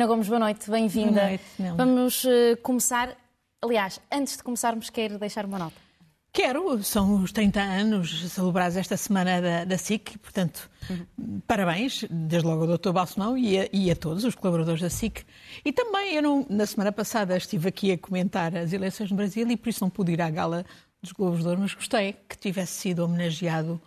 Ana Gomes, boa noite, bem-vinda. Boa noite, Nelma. Vamos uh, começar. Aliás, antes de começarmos, quero deixar uma nota. Quero, são os 30 anos celebrados esta semana da, da SIC, portanto, uhum. parabéns, desde logo ao Dr. Balsemão e a, e a todos os colaboradores da SIC. E também, eu não, na semana passada estive aqui a comentar as eleições no Brasil e por isso não pude ir à gala dos Globos de Ouro, mas gostei que tivesse sido homenageado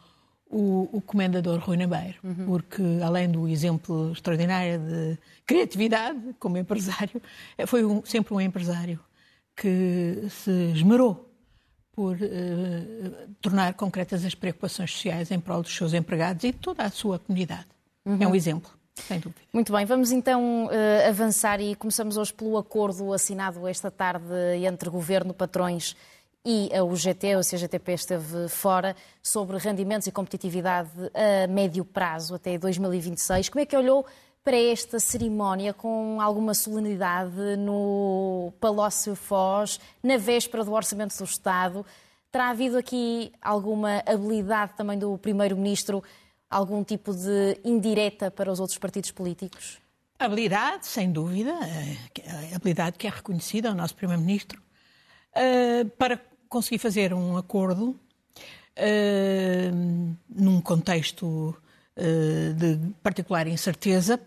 o, o comendador Rui Nabeiro, uhum. porque além do exemplo extraordinário de criatividade como empresário, foi um, sempre um empresário que se esmerou por uh, tornar concretas as preocupações sociais em prol dos seus empregados e de toda a sua comunidade. Uhum. É um exemplo. Sem dúvida. Muito bem, vamos então uh, avançar e começamos hoje pelo acordo assinado esta tarde entre Governo, patrões e a UGT, ou a CGTP esteve fora, sobre rendimentos e competitividade a médio prazo, até 2026. Como é que olhou para esta cerimónia com alguma solenidade no Palácio Foz, na véspera do Orçamento do Estado? Terá havido aqui alguma habilidade também do Primeiro-Ministro, algum tipo de indireta para os outros partidos políticos? Habilidade, sem dúvida, a habilidade que é reconhecida ao nosso Primeiro-Ministro, eh, para conseguir fazer um acordo uh, num contexto uh, de particular incerteza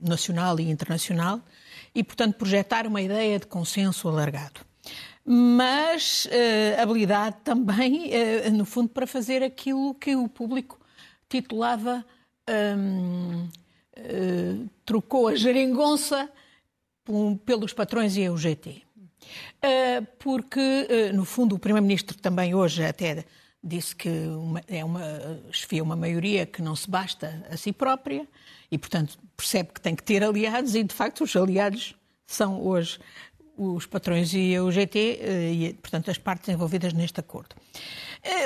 nacional e internacional e, portanto, projetar uma ideia de consenso alargado. Mas uh, habilidade também, no fundo, para fazer aquilo que o público titulava um, trocou a geringonça pelos patrões e a UGT. Ah, porque, ah, no fundo, o Primeiro-Ministro também hoje até disse que uma, é uma, esfia uma maioria que não se basta a si própria e, portanto, percebe que tem que ter aliados e, de facto, os aliados são hoje os patrões e a UGT ah, e, portanto, as partes envolvidas neste acordo.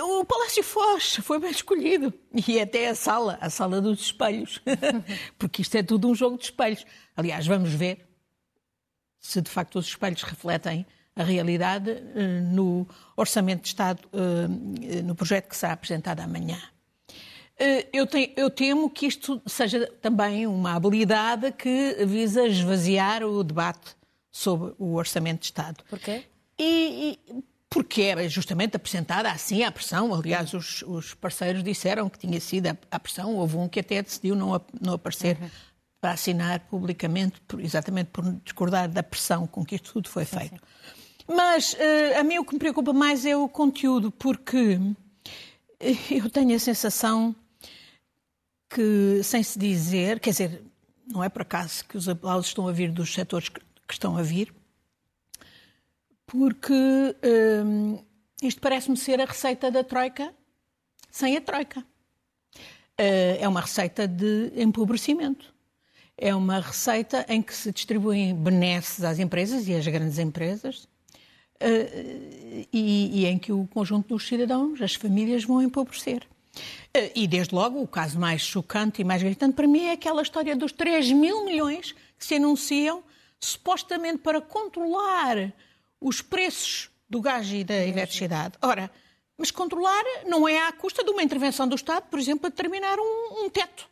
O Palácio Foz foi bem escolhido e até a sala, a sala dos espelhos, porque isto é tudo um jogo de espelhos. Aliás, vamos ver se de facto os espelhos refletem a realidade eh, no Orçamento de Estado, eh, no projeto que será apresentado amanhã. Eh, eu, tenho, eu, temo que isto seja também uma habilidade que visa esvaziar o debate sobre o Orçamento de Estado. Porquê? E, e porque é justamente apresentada assim à pressão. Aliás, os, os, parceiros disseram que tinha sido a, pressão. Houve um que até decidiu não, não aparecer uhum para assinar publicamente, exatamente por discordar da pressão com que isto tudo foi feito. Sim, sim. Mas uh, a mim o que me preocupa mais é o conteúdo, porque eh, eu tenho a sensação que, sem se dizer, quer dizer, não é por acaso que os aplausos estão a vir dos setores que, estão a vir, porque uh, isto parece-me ser a receita da Troika sem a Troika. É uma receita de empobrecimento é uma receita em que se distribuem benesses às empresas e às grandes empresas eh, e, e, em que o conjunto dos cidadãos, as famílias, vão empobrecer. Eh, e, desde logo, o caso mais chocante e mais gritante para mim é aquela história dos 3 mil milhões que se anunciam supostamente para controlar os preços do gás e da eletricidade. Ora, mas controlar não é à custa de uma intervenção do Estado, por exemplo, a determinar um, um teto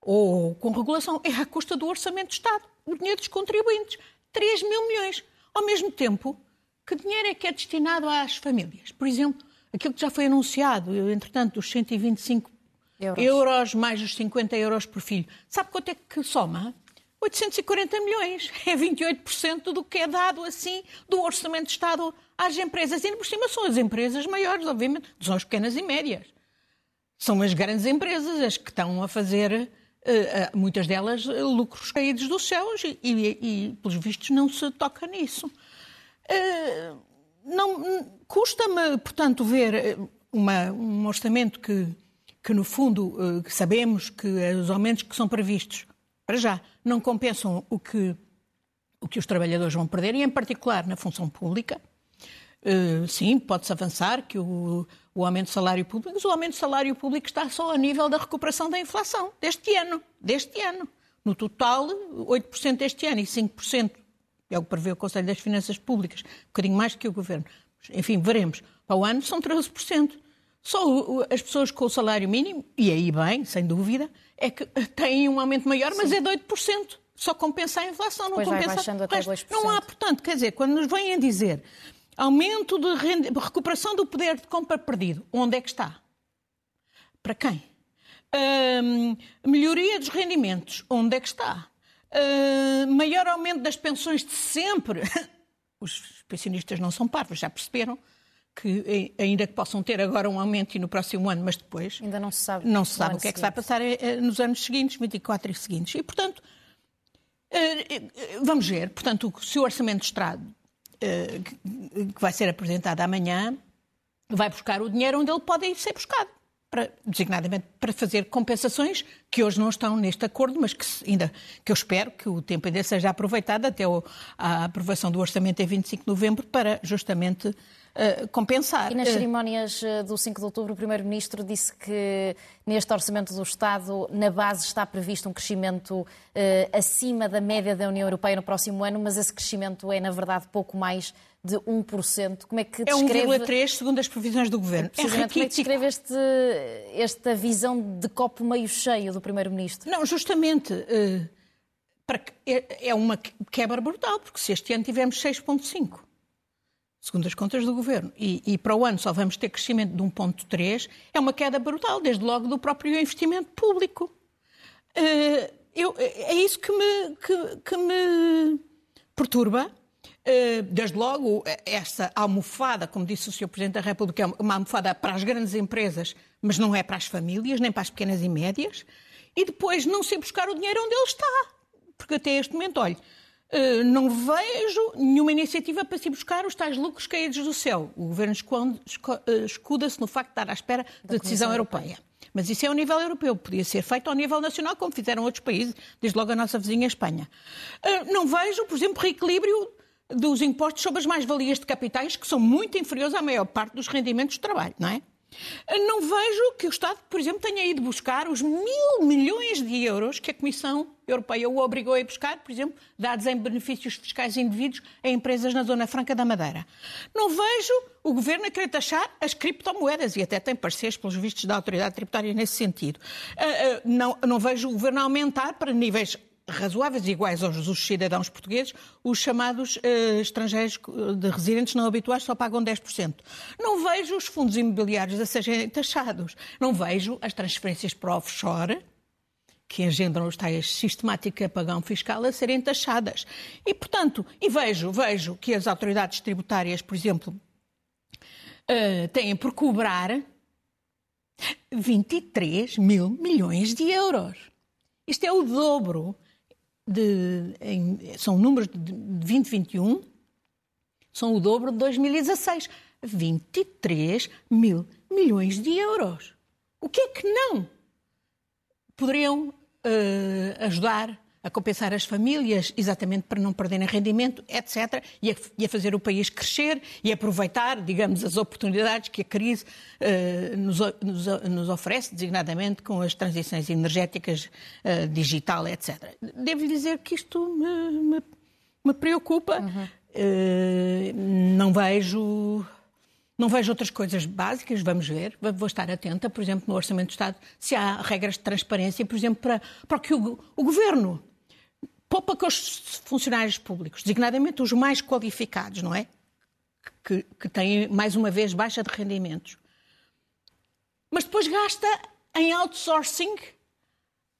ou com regulação, é à custa do orçamento do Estado, o dinheiro dos contribuintes. 3 mil milhões. Ao mesmo tempo, que dinheiro é que é destinado às famílias? Por exemplo, aquilo que já foi anunciado, entretanto, os 125 euros, euros mais os 50 euros por filho. Sabe quanto é que soma? 840 milhões. É 28% do que é dado assim do orçamento de Estado às empresas. E por cima são as empresas maiores, obviamente, são as pequenas e médias. São as grandes empresas as que estão a fazer eh, eh, muitas delas eh, lucros caídos dos céus e, e, e, pelos vistos, não se toca nisso. não Custa-me, portanto, ver uma, um orçamento que, que, no fundo, sabemos que os aumentos que são previstos, para já, não compensam o que, o que os trabalhadores vão perder, e em particular na função pública. Sim, pode-se avançar que o, o aumento do salário público, mas o aumento do salário público está só a nível da recuperação da inflação deste ano. Deste ano. No total, 8% este ano e 5% é o que prevê o Conselho das Finanças Públicas, um bocadinho mais que o Governo. Enfim, veremos. Para o ano são 13%. Só as pessoas com o salário mínimo, e aí bem, sem dúvida, é que têm um aumento maior, mas Sim. é de 8%. só compensa a inflação, não Depois vai compensa baixando até resto. 2%. Não há, portanto, quer dizer, quando nos vêm a dizer aumento de rende... recuperação do poder de compra perdido, onde é que está? Para quem? Melhoria dos rendimentos, onde é que está? Maior aumento das pensões de sempre. Os pensionistas não são parvos, já perceberam que eh, ainda que possam ter agora um aumento e no próximo ano, mas depois Ainda não se sabe. não se sabe o que é que se vai seguinte. passar eh, eh, nos anos seguintes, 24 e seguintes. E, portanto, vamos ver. Portanto, se o Orçamento de Estado, que que vai ser apresentado amanhã, vai buscar o dinheiro onde ele pode ser buscado. Para, designadamente para fazer compensações que hoje não estão neste acordo, mas que ainda que eu espero que o tempo ainda seja aproveitado até a aprovação do orçamento em 25 de novembro para justamente eh, compensar. E nas Eh, cerimónias eh, do 5 de outubro, o Primeiro-Ministro disse que neste Orçamento do Estado, na base, está previsto um crescimento eh, acima da média da União Europeia no próximo ano, mas esse crescimento é, na verdade, pouco mais de 1%. Como é que é descreve... 1,3 segundo as previsões do Governo. É como é que descreve este, esta visão de copo meio cheio do Primeiro-Ministro? Não, justamente eh, para é, é uma quebra brutal, porque se este ano tivemos 6,5, segundo as contas do Governo, e, e para o ano só vamos ter crescimento de 1,3, é uma queda brutal, desde logo do próprio investimento público. Eh, eu- é isso que me, que- que me perturba. Eh, Desde logo, essa almofada, como disse o Sr. Presidente da República, é uma almofada para as grandes empresas, mas não é para as famílias, nem para as pequenas e médias. E depois não sei buscar o dinheiro onde ele está. Porque até este momento, olha, não vejo nenhuma iniciativa para se buscar os tais lucros caídos do céu. O Governo eh, escuda-se no facto de estar à espera da decisão Comissão europeia. Mas isso é ao nível europeu. Podia ser feito ao nível nacional, como fizeram outros países, desde logo a nossa vizinha Espanha. Ah, Não vejo, por exemplo, reequilíbrio dos impostos sobre as mais-valias de capitais, que são muito inferiores à maior parte dos rendimentos de trabalho, não é? Não vejo que o Estado, por exemplo, tenha ido buscar os mil milhões de euros que a Comissão Europeia o obrigou a ir buscar, por exemplo, dados em benefícios fiscais indevidos a empresas na Zona Franca da Madeira. Não vejo o Governo a querer taxar as criptomoedas e até tem pareceres, pelos vistos, da autoridade tributária nesse sentido. Ah, ah, Não, não vejo o Governo a aumentar para níveis razoáveis e iguais aos dos cidadãos portugueses, os chamados eh, estrangeiros eh, de residentes não habituais só pagam 10%. Não vejo os fundos imobiliários a serem taxados. Não vejo as transferências para offshore, que engendram os tais sistemática apagão fiscal, a serem taxadas. E, portanto, e vejo, vejo que as autoridades tributárias, por exemplo, eh, têm por cobrar 23 mil milhões de euros. Isto é o dobro de. em- são números de 2021, são o dobro de 2016. 23 mil milhões de euros. O que é que não poderiam eh, ajudar a compensar as famílias, exatamente para não perderem rendimento, etc., e a, e a fazer o país crescer e aproveitar, digamos, as oportunidades que a crise eh, nos, nos nos oferece, designadamente com as transições energéticas, eh, digital, etc. Devo dizer que isto me, me- me preocupa. Eh, não vejo não vejo outras coisas básicas, vamos ver. Vou estar atenta, por exemplo, no Orçamento do Estado, se há regras de transparência, por exemplo, para, para que o, o Governo poupa com os funcionários públicos, designadamente os mais qualificados, não é? Que, que têm, mais uma vez, baixa de rendimentos. Mas depois gasta em outsourcing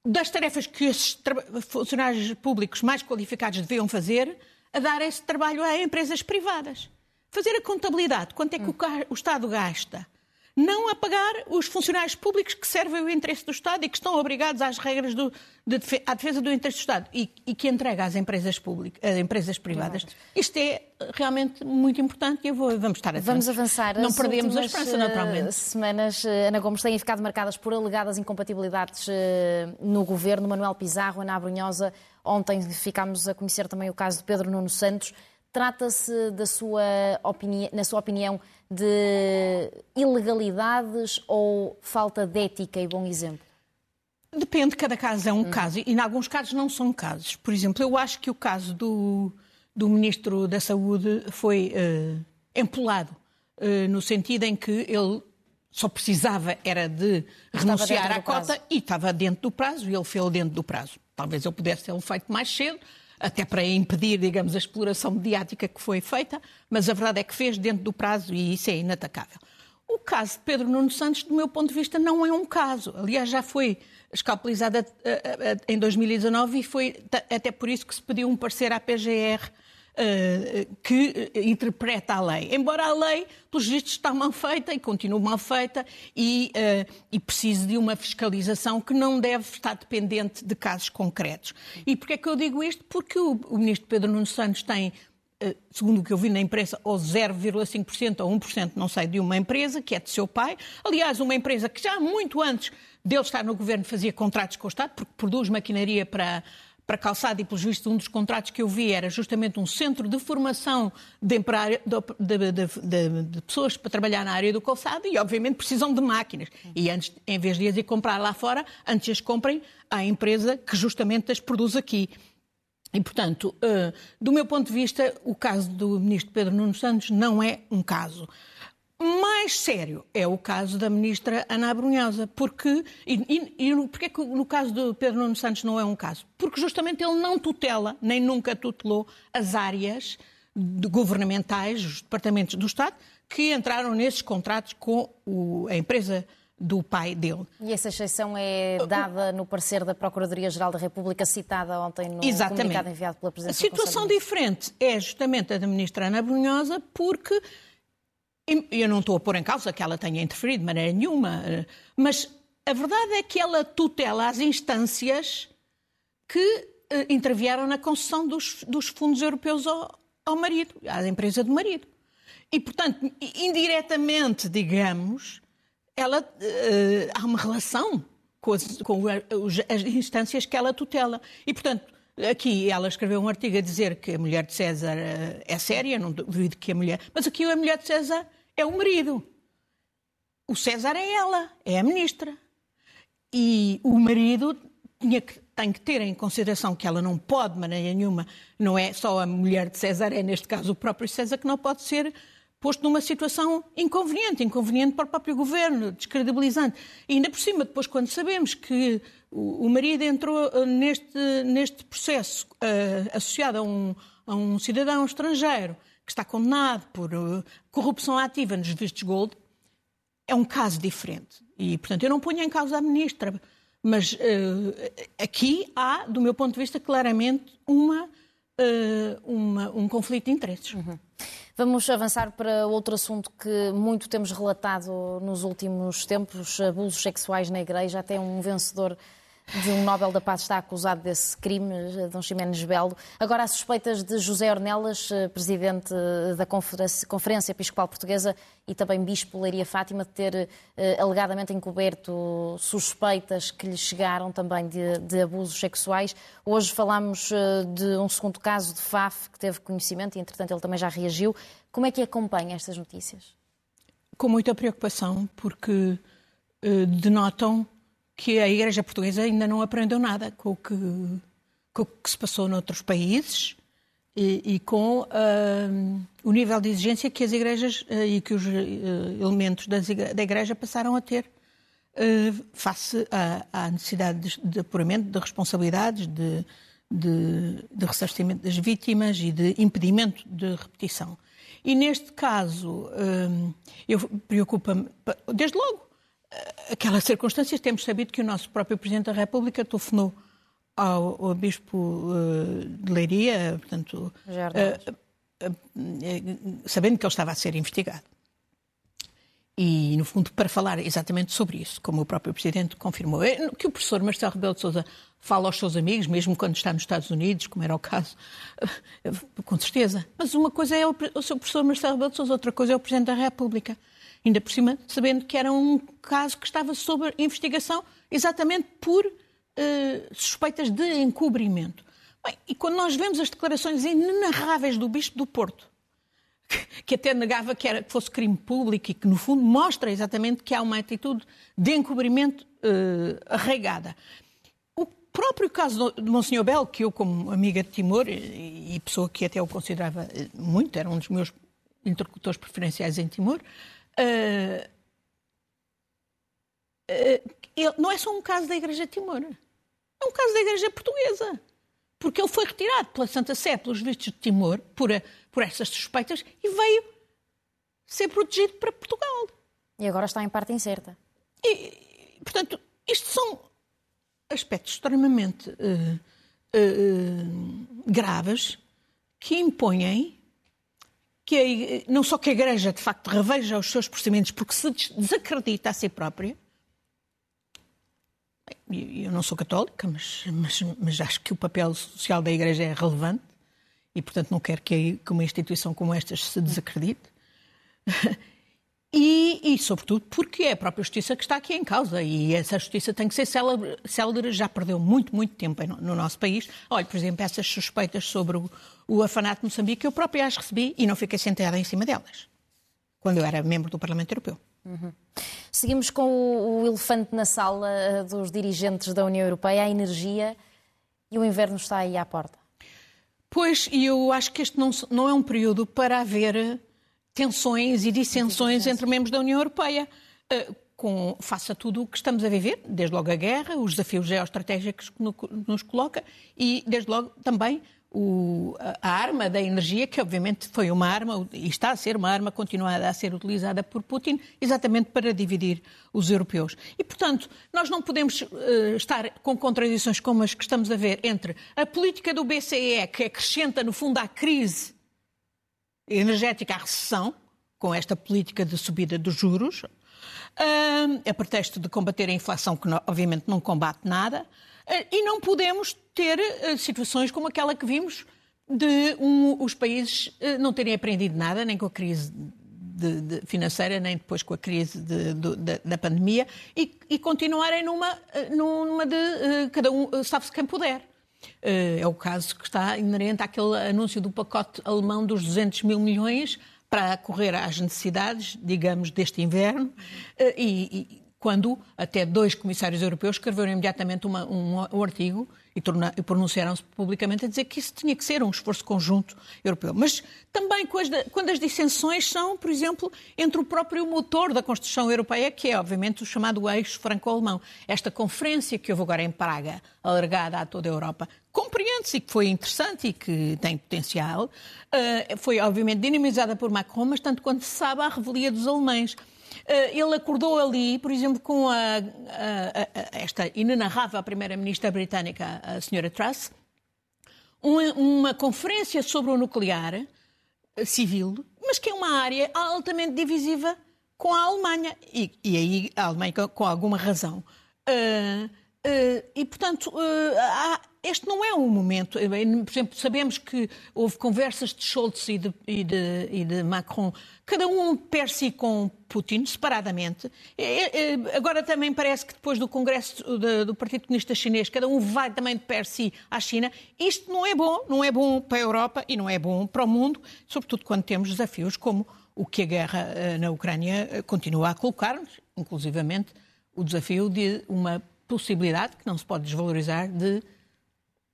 das tarefas que esses funcionários públicos mais qualificados deviam fazer, a dar esse trabalho a empresas privadas. Fazer a contabilidade, quanto é que o o Estado gasta. Não a pagar os funcionários públicos que servem o interesse do Estado e que estão obrigados às regras do, de à defesa do interesse do Estado e, e que entrega às empresas, públicas, às empresas privadas. Isto é realmente muito importante e eu vou, vamos estar atentos. Vamos avançar. Não As perdemos a esperança, eh, naturalmente. semanas, eh, Ana Gomes, têm ficado marcadas por alegadas incompatibilidades eh, no governo. Manuel Pizarro, Ana Abrunhosa, ontem ficámos a conhecer também o caso de Pedro Nuno Santos. Trata-se, da sua opini- na sua opinião, de ilegalidades ou falta de ética e bom exemplo? Depende, cada caso é um caso e, em alguns casos, não são casos. Por exemplo, eu acho que o caso do, do Ministro da Saúde foi eh, empolado, eh, no sentido em que ele só precisava era de renunciar à do prazo. cota e estava dentro do prazo e ele fez dentro do prazo. Talvez eu pudesse tê-lo feito mais cedo, até para impedir, digamos, a exploração mediática que foi feita, mas a verdade é que fez dentro do prazo e isso é inatacável. O caso de Pedro Nuno Santos, do meu ponto de vista, não é um caso. Aliás, já foi escalpelizada eh, eh, em 2019 e foi até por isso que se pediu um parecer à PGR eh, que interpreta a lei. Embora a lei, pelos vistos, está mal feita e continua mal feita e, uh, e precise de uma fiscalização que não deve estar dependente de casos concretos. E porquê é que eu digo isto? Porque o, o ministro Pedro Nuno Santos tem eh, segundo o que eu vi na imprensa, ou 0,5% ou 1%, não sei, de uma empresa que é de seu pai. Aliás, uma empresa que já muito antes dele estar no governo fazia contratos com o Estado, porque produz maquinaria para, para calçado e, pelos vistos, um dos contratos que eu vi era justamente um centro de formação de, de, de, de, pessoas para trabalhar na área do calçado e, obviamente, precisam de máquinas. E antes, em vez de as ir comprar lá fora, antes as comprem à empresa que justamente as produz aqui. E, portanto, uh, do meu ponto de vista, o caso do ministro Pedro Nuno Santos não é um caso. Mais sério é o caso da ministra Ana Abrunhosa, porque e, e, e porque é que no caso do Pedro Nuno Santos não é um caso? Porque justamente ele não tutela, nem nunca tutelou as áreas governamentais, os departamentos do Estado, que entraram nesses contratos com o, a empresa do pai dele. E essa exceção é dada no parecer da Procuradoria-Geral da República, citada ontem no Exatamente. comunicado enviado pela Presidência A situação diferente é justamente a da ministra Ana Brunhosa, porque eu não estou a pôr em causa que ela tenha interferido de maneira nenhuma, mas a verdade é que ela tutela as instâncias que eh, intervieram na concessão dos, dos fundos europeus ao, ao marido, à empresa do marido. E, portanto, indiretamente, digamos, ela, uh, há uma relação com, as, com as instâncias que ela tutela. E, portanto, aqui ela escreveu um artigo a dizer que a mulher de César é séria, não duvido que a mulher. Mas aqui a mulher de César é o marido. O César é ela, é a ministra. E o marido tinha que, tem que ter em consideração que ela não pode, de maneira nenhuma, não é só a mulher de César, é neste caso o próprio César, que não pode ser posto numa situação inconveniente, inconveniente para o próprio governo, descredibilizante. E ainda por cima, depois, quando sabemos que o, marido entrou uh, neste, neste processo uh, associado a um, a um cidadão estrangeiro que está condenado por uh, corrupção ativa nos vistos gold, é um caso diferente. E, portanto, eu não ponho em causa a ministra, mas uh, aqui há, do meu ponto de vista, claramente uma, uh, uma um conflito de interesses. Uhum. Vamos avançar para outro assunto que muito temos relatado nos últimos tempos: abusos sexuais na Igreja. Até um vencedor de um Nobel da Paz está acusado desse crime, Dom Ximenes Belo. Agora, há suspeitas de José Ornelas, eh, presidente da Conferência Episcopal Portuguesa e também Bispo Leiria Fátima, de ter eh, alegadamente encoberto suspeitas que lhe chegaram também de, de abusos sexuais. Hoje falamos eh, de um segundo caso de FAF que teve conhecimento e, entretanto, ele também já reagiu. Como é que acompanha estas notícias? Com muita preocupação, porque eh, denotam que a Igreja Portuguesa ainda não aprendeu nada com o que, com o que se passou noutros países e, e com uh, o nível de exigência que as igrejas uh, e que os uh, elementos das, da Igreja passaram a ter face à, à, necessidade de, de apuramento de responsabilidades, de, de, de ressarcimento das vítimas e de impedimento de repetição. E neste caso, eu preocupa-me, desde logo, aquelas circunstâncias, temos sabido que o nosso próprio Presidente da República telefonou ao, ao Bispo uh, de Leiria, portanto, uh, uh, sabendo que ele estava a ser investigado. E, no fundo, para falar exatamente sobre isso, como o próprio Presidente confirmou, é, que o professor Marcelo Rebelo de Sousa fala aos seus amigos, mesmo quando está nos Estados Unidos, como era o caso, com certeza. Mas uma coisa é o, o seu professor Marcelo Rebelo de Sousa, outra coisa é o Presidente da República ainda por cima sabendo que era um caso que estava sob investigação exatamente por uh, suspeitas de encobrimento. Bem, e quando nós vemos as declarações inenarráveis do Bispo do Porto, que até negava que, era, que fosse crime público e que, no fundo, mostra exatamente que há uma atitude de encobrimento uh, arraigada. O próprio caso de Monsenhor Belo, que eu, como amiga de Timor e, e pessoa que até o considerava muito, era um dos meus interlocutores preferenciais em Timor, Uh, uh, não é só um caso da Igreja de Timor. É um caso da Igreja Portuguesa. Porque ele foi retirado pela Santa Sé, pelos vistos de Timor, por, a, por essas suspeitas, e veio ser protegido para Portugal. E agora está em parte incerta. E, portanto, isto são aspectos extremamente uh, graves que impõem que a, não só que a Igreja, de facto, reveja os seus procedimentos porque se desacredita a si própria. Eu não sou católica, mas, mas, mas acho que o papel social da Igreja é relevante e, portanto, não quero que, que uma instituição como esta se desacredite. E, e, sobretudo, porque é a própria justiça que está aqui em causa. E essa justiça tem que ser célebre, célebre já perdeu muito, muito tempo no, no, nosso país. Olha, por exemplo, essas suspeitas sobre o, o afanato de Moçambique, eu própria as recebi e não fiquei sentada em cima delas, quando eu era membro do Parlamento Europeu. Uhum. Seguimos com o, o elefante na sala eh, dos dirigentes da União Europeia, a energia, e o inverno está aí à porta. Pois, e eu acho que este não, não é um período para haver tensões e dissensões entre membros da União Europeia. Uh, com, faça tudo o que estamos a viver, desde logo a guerra, os desafios geoestratégicos que nos coloca e, desde logo, também o, a arma da energia, que obviamente foi uma arma e está a ser uma arma continuada a ser utilizada por Putin, exatamente para dividir os europeus. E, portanto, nós não podemos uh, estar com contradições como as que estamos a ver entre a política do BCE, que acrescenta, no fundo, à crise energética à recessão, com esta política de subida dos juros, a pretexto de combater a inflação, que obviamente não combate nada, e não podemos ter situações como aquela que vimos de um, os países não terem aprendido nada, nem com a crise de, de financeira, nem depois com a crise de, de, da pandemia, e, e continuarem numa, numa de cada um sabe-se quem puder. Eh, é o caso que está inerente àquele anúncio do pacote alemão dos 200 mil milhões para correr às necessidades, digamos, deste inverno. Eh, e, quando até dois comissários europeus escreveram imediatamente uma, um, um artigo e, e pronunciaram-se publicamente a dizer que isso tinha que ser um esforço conjunto europeu. Mas também quando as dissensões são, por exemplo, entre o próprio motor da construção europeia, que é, obviamente, o chamado eixo franco-alemão. Esta conferência que houve agora em Praga, alargada a toda a Europa, compreende-se e que foi interessante e que tem potencial, eh, foi, obviamente, dinamizada por Macron, mas tanto quanto se sabe, a revelia dos alemães. Eh, ele acordou ali, por exemplo, com a, a, a, esta inenarrável primeira-ministra britânica, a senhora Truss, uma, uma, conferência sobre o nuclear eh, civil, mas que é uma área altamente divisiva com a Alemanha. E, e aí a Alemanha com alguma razão. Uh, uh, e, portanto, uh, há, este não é um momento. Por exemplo, sabemos que houve conversas de Scholz e de, e de, e de Macron, cada um per si com Putin, separadamente. Agora também parece que depois do Congresso do Partido Comunista Chinês, cada um vai também de per si à China. Isto não é bom, não é bom para a Europa e não é bom para o mundo, sobretudo quando temos desafios como o que a guerra eh, na Ucrânia eh, continua a colocar-nos, inclusivamente o desafio de uma possibilidade que não se pode desvalorizar de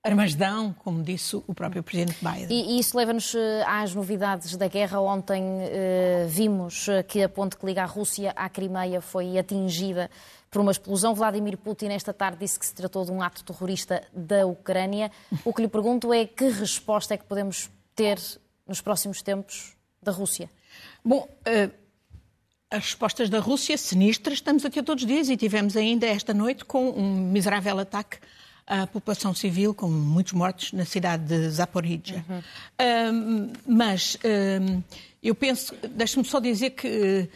Armasdão, como disse o próprio Presidente Biden. E, isso leva-nos eh, às novidades da guerra. Ontem eh, vimos eh, que a ponte que liga a Rússia à Crimeia foi atingida por uma explosão. Vladimir Putin, esta tarde, disse que se tratou de um ato terrorista da Ucrânia. O que lhe pergunto é que resposta é que podemos ter nos próximos tempos da Rússia? Bom. Uh as respostas da Rússia sinistras estamos aqui todos os dias e tivemos ainda esta noite com um miserável ataque a população civil, com muitos mortos na cidade de Zaporizhia. Uhum. Um, mas um, eu penso, deixe-me só dizer que,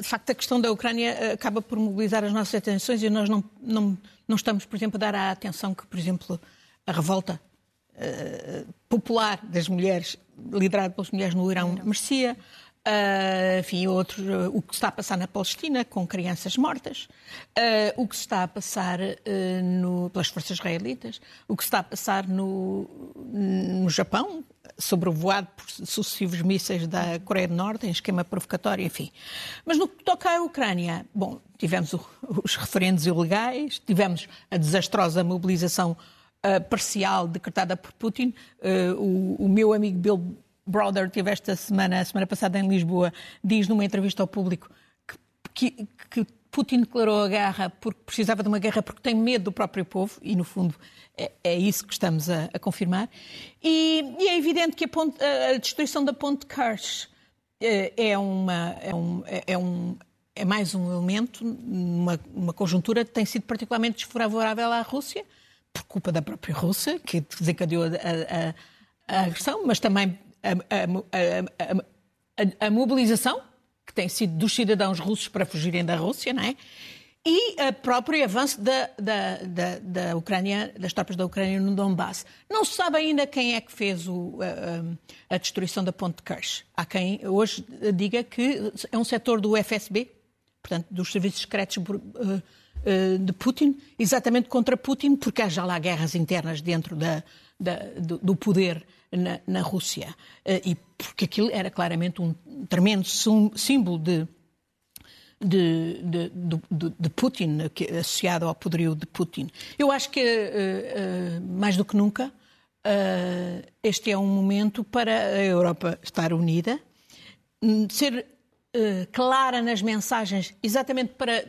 de facto, a questão da Ucrânia acaba por mobilizar as nossas atenções e nós não, não, não estamos, por exemplo, a dar a atenção que, por exemplo, a revolta uh, popular das mulheres, liderada pelas mulheres no Irão, merecia. Uh, enfim, outros, uh, o que está a passar na Palestina com crianças mortas, uh, o que está a passar no, pelas forças israelitas, o que está a passar no, no Japão, sobrevoado por sucessivos mísseis da Coreia do Norte, em esquema provocatório, enfim. Mas no que toca à Ucrânia, bom, tivemos o, os referendos ilegais, tivemos a desastrosa mobilização parcial decretada por Putin, o, o meu amigo Bill Brother teve esta semana, a semana passada em Lisboa, diz numa entrevista ao público que, que, que Putin declarou a guerra porque precisava de uma guerra porque tem medo do próprio povo, e no fundo é, é isso que estamos a, a confirmar. E, e, é evidente que a, ponte, a, destruição da ponte Kerch é, é, uma, é, um, é, é, um, é mais um elemento, uma, uma conjuntura que tem sido particularmente desfavorável à Rússia, por culpa da própria Rússia, que desencadeou a, a, a agressão, mas também a, a mobilização que tem sido dos cidadãos russos para fugirem da Rússia, não é? E o próprio avanço da, da, da, da, Ucrânia, das tropas da Ucrânia no Donbass. Não se sabe ainda quem é que fez o, a, a, destruição da ponte de Kerch. Há quem hoje diga que é um setor do FSB, portanto, dos serviços secretos eh, eh, de Putin, exatamente contra Putin, porque há já lá guerras internas dentro do, do poder na, na Rússia. Eh, e porque aquilo era claramente um tremendo símbolo de, de, de, de, de Putin, associado ao poderio de Putin. Eu acho que, eh, eh, mais do que nunca, este é um momento para a Europa estar unida, ser clara nas mensagens, exatamente para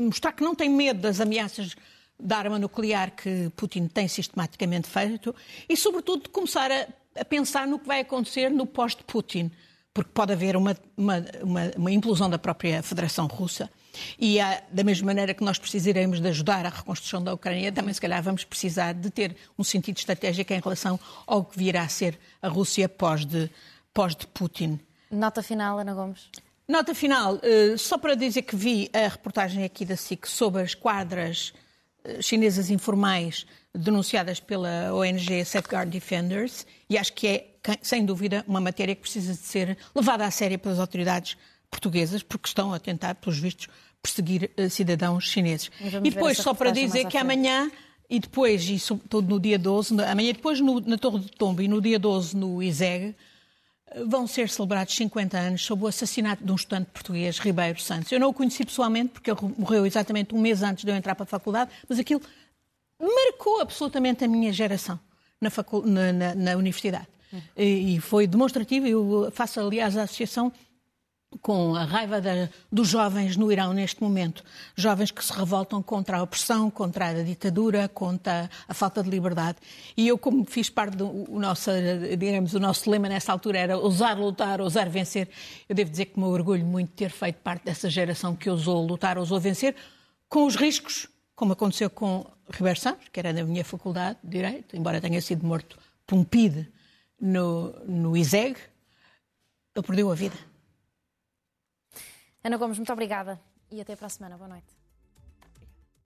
mostrar que não tem medo das ameaças da arma nuclear que Putin tem sistematicamente feito e, sobretudo, de começar a, a pensar no que vai acontecer no pós-Putin, porque pode haver uma, uma, uma, uma, implosão da própria Federação Russa. E há, da mesma maneira que nós precisaremos de ajudar a reconstrução da Ucrânia, também se calhar vamos precisar de ter um sentido estratégico em relação ao que virá a ser a Rússia pós de, pós de Putin. Nota final, Ana Gomes. Nota final, eh, só para dizer que vi a reportagem aqui da SIC sobre as quadras chinesas informais denunciadas pela ONG Safeguard Defenders e acho que é, sem dúvida, uma matéria que precisa de ser levada a sério pelas autoridades portuguesas, porque estão a tentar, pelos vistos, perseguir uh, cidadãos chineses. E depois, só para dizer que amanhã e depois, e sobretudo no dia 12, amanhã e depois no, na Torre de Tombo e no dia 12 no ISEG, vão ser celebrados 50 anos sob o assassinato de um estudante português, Ribeiro Santos. Eu não o conheci pessoalmente, porque ele morreu exatamente um mês antes de eu entrar para a faculdade, mas aquilo marcou absolutamente a minha geração na, na, na, na universidade. Uhum. E, e, foi demonstrativo. Eu faço, aliás, a associação com a raiva da, dos jovens no Irão neste momento. Jovens que se revoltam contra a opressão, contra a ditadura, contra a falta de liberdade. E eu, como fiz parte do o nosso, digamos, o nosso lema nessa altura era ousar lutar, ousar vencer, eu devo dizer que me orgulho muito de ter feito parte dessa geração que ousou lutar, ousou vencer, com os riscos, como aconteceu com Ribeiro Santos, que era da minha faculdade de Direito, embora tenha sido morto por um PID no, no ISEG, ele perdeu a vida. Ana Gomes, muito obrigada e até para a semana. Boa noite.